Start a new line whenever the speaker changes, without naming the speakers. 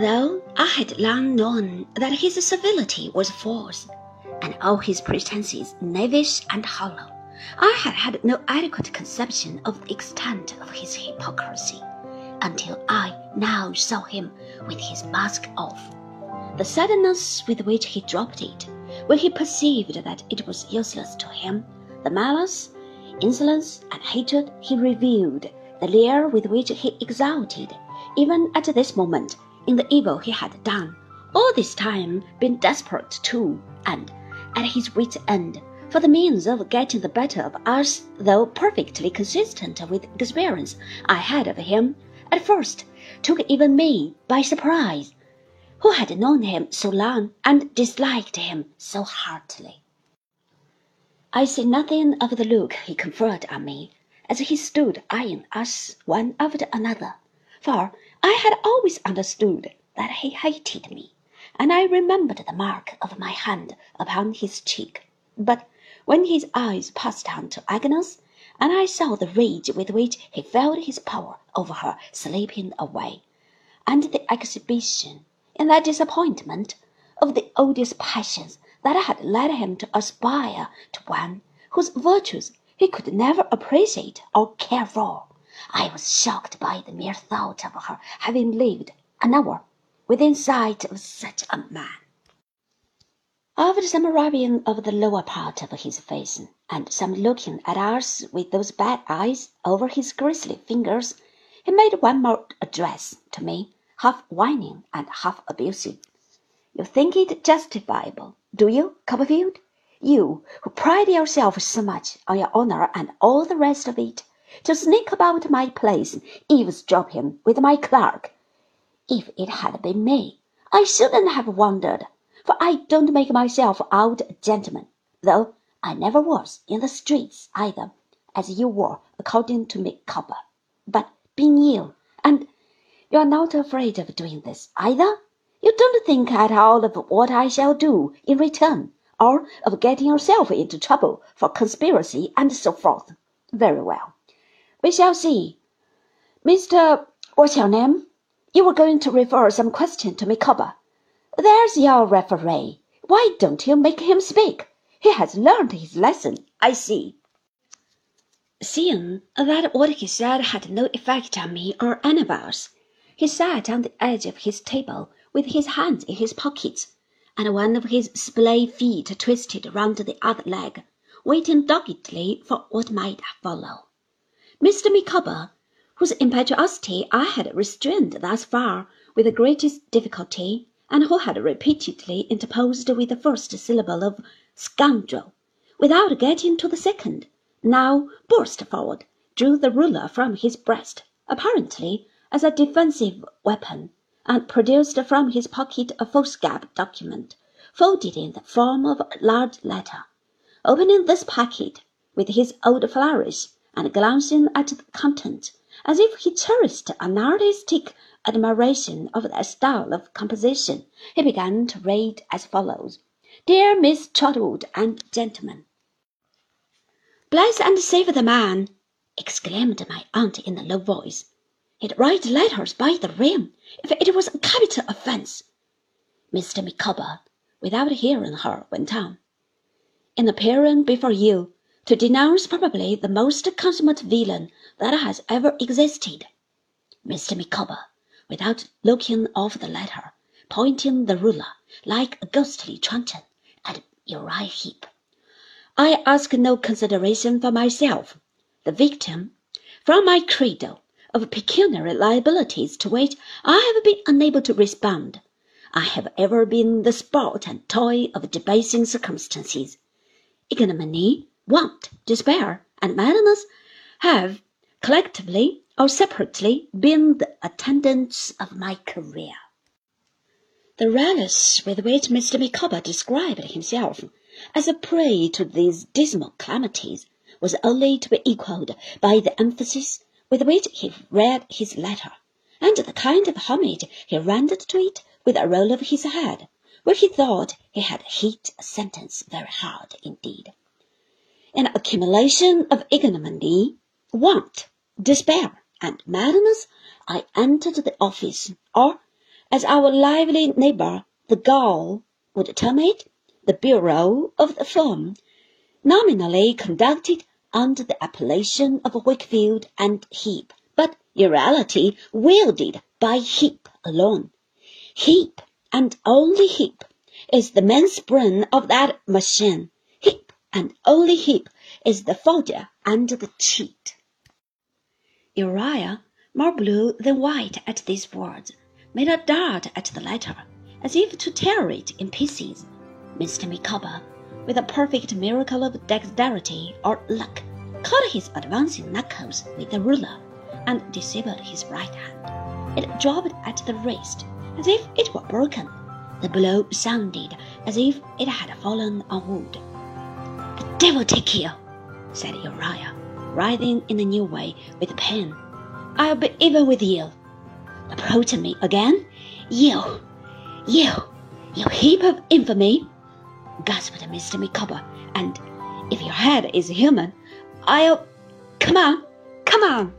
though I had long known that his civility was false, and all his pretences knavish and hollow, I had had no adequate conception of the extent of his hypocrisy, until I now saw him with his mask off. The suddenness with which he dropped it, when he perceived that it was useless to him, the malice, insolence, and hatred he revealed, the leer with which he exulted, even at this moment, in the evil he had done, all this time been desperate too, and at his wit's end for the means of getting the better of us, though perfectly consistent with experience I had of him, at first took even me by surprise, who had known him so long and disliked him so heartily. I see nothing of the look he conferred on me as he stood eyeing us one after another, for I had always understood that he hated me, and I remembered the mark of my hand upon his cheek. But when his eyes passed on to Agnes, and I saw the rage with which he felt his power over her slipping away, and the exhibition, in that disappointment, of the odious passions that had led him to aspire to one whose virtues he could never appreciate or care for. I was shocked by the mere thought of her having lived an hour within sight of such a man. After some rubbing of the lower part of his face, and some looking at us with those bad eyes over his grisly fingers, he made one more address to me, half whining and half abusive. You think it justifiable, do you, Copperfield? You who pride yourself so much on your honor and all the rest of it, to sneak about my place, eavesdropping with my clerk. If it had been me, I shouldn't have wondered, for I don't make myself out a gentleman, though I never was in the streets either, as you were, according to Micawber. But being you, and you're not afraid of doing this either, you don't think at all of what I shall do in return, or of getting yourself into trouble for conspiracy and so forth. Very well. We shall see. Mr. What's your name? You were going to refer some question to Micawber. There's your referee. Why don't you make him speak? He has learned his lesson, I see. Seeing that what he said had no effect on me or us, he sat on the edge of his table with his hands in his pockets, and one of his splay feet twisted round the other leg, waiting doggedly for what might follow. Mr. Micawber, whose impetuosity I had restrained thus far with the greatest difficulty, and who had repeatedly interposed with the first syllable of scoundrel, without getting to the second, now burst forward, drew the ruler from his breast, apparently as a defensive weapon, and produced from his pocket a foolscap document, folded in the form of a large letter. Opening this packet with his old flourish, and glancing at the contents, as if he cherished an artistic admiration of that style of composition, he began to read as follows: "Dear Miss Trotwood and gentlemen." "Bless and save the man!" exclaimed my aunt in a low voice. "He'd write letters by the ream if it was a capital offence." Mr. Micawber, without hearing her, went on: "In appearing before you to denounce probably the most consummate villain that has ever existed. Mr. Micawber, without looking off the letter, pointing the ruler, like a ghostly truncheon, at Uriah Heep. I ask no consideration for myself, the victim, from my credo, of pecuniary liabilities to which I have been unable to respond. I have ever been the sport and toy of debasing circumstances. Ignominy want, despair, and madness have, collectively or separately, been the attendants of my career. The relish with which Mr. Micawber described himself as a prey to these dismal calamities was only to be equalled by the emphasis with which he read his letter, and the kind of homage he rendered to it with a roll of his head, where he thought he had hit a sentence very hard indeed an accumulation of ignominy, want, despair, and madness, I entered the office, or, as our lively neighbor, the Gaul, would term it, the bureau of the firm, nominally conducted under the appellation of Wickfield and Heep, but in reality wielded by Heep alone. Heep, and only Heep, is the mainspring of that machine. And only Heep is the folder and the cheat. Uriah, more blue than white at these words, made a dart at the letter, as if to tear it in pieces. Mr. Micawber, with a perfect miracle of dexterity or luck, caught his advancing knuckles with the ruler, and disabled his right hand. It dropped at the wrist, as if it were broken. The blow sounded as if it had fallen on wood. Devil take you, said Uriah, writhing in a new way with pain. I'll be even with you. Approach me again? You, you, you Heep of infamy! gasped Mr. Micawber, and if your head is human, I'll. Come on, come on!